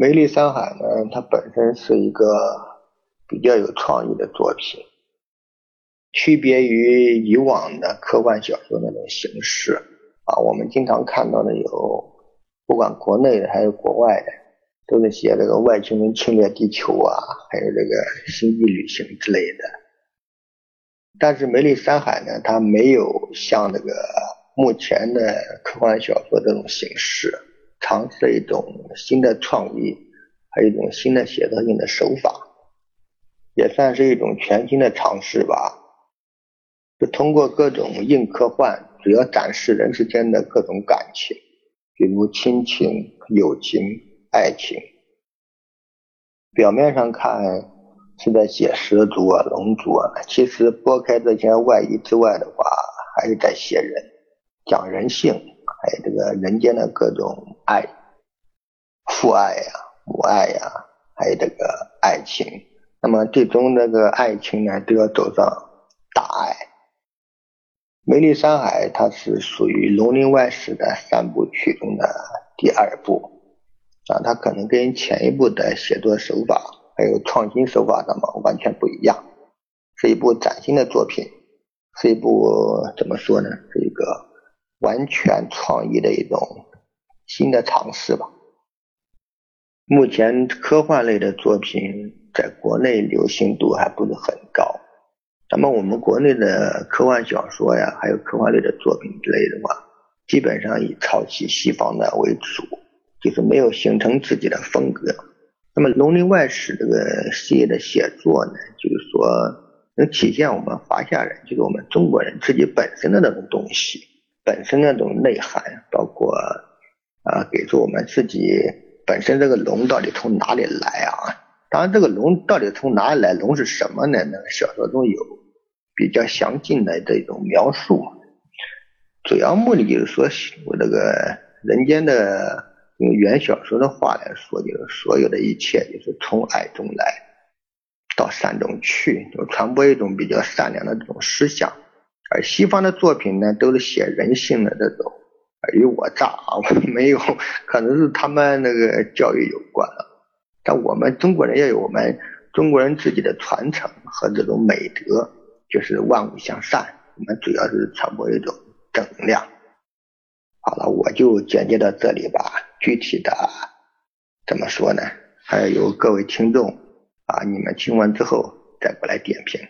梅丽山海呢，它本身是一个比较有创意的作品，区别于以往的科幻小说那种形式啊。我们经常看到的有，不管国内的还是国外的，都是写这个外星人侵略地球啊，还有这个星际旅行之类的。但是梅丽山海呢，它没有像这个目前的科幻小说这种形式。尝试一种新的创意，还有一种新的写作性的手法，也算是一种全新的尝试吧。就通过各种硬科幻，主要展示人之间的各种感情，比如亲情、友情、爱情。表面上看是在写蛇族啊、龙族啊，其实拨开这些外衣之外的话，还是在写人，讲人性。还有这个人间的各种爱，父爱呀、母爱呀，还有这个爱情。那么最终这个爱情呢，都要走上大爱。《梅丽山海》它是属于《龙鳞外史》的三部曲中的第二部啊，它可能跟前一部的写作手法还有创新手法上嘛完全不一样，是一部崭新的作品，是一部怎么说呢？是一个。完全创意的一种新的尝试吧。目前科幻类的作品在国内流行度还不是很高。那么我们国内的科幻小说呀，还有科幻类的作品之类的话，基本上以抄袭西方的为主，就是没有形成自己的风格。那么《龙鳞外史》这个系列的写作呢，就是说能体现我们华夏人，就是我们中国人自己本身的那种东西。本身那种内涵，包括啊，给出我们自己本身这个龙到底从哪里来啊？当然，这个龙到底从哪里来，龙是什么呢？那个小说中有比较详尽的这种描述。主要目的就是说，我这个人间的用原小说的话来说，就是所有的一切就是从爱中来，到善中去，就传播一种比较善良的这种思想。而西方的作品呢，都是写人性的这种尔虞我诈啊，没有，可能是他们那个教育有关了。但我们中国人也有我们中国人自己的传承和这种美德，就是万物向善。我们主要是传播一种正能量。好了，我就简介到这里吧。具体的怎么说呢？还要由各位听众啊，你们听完之后再过来点评。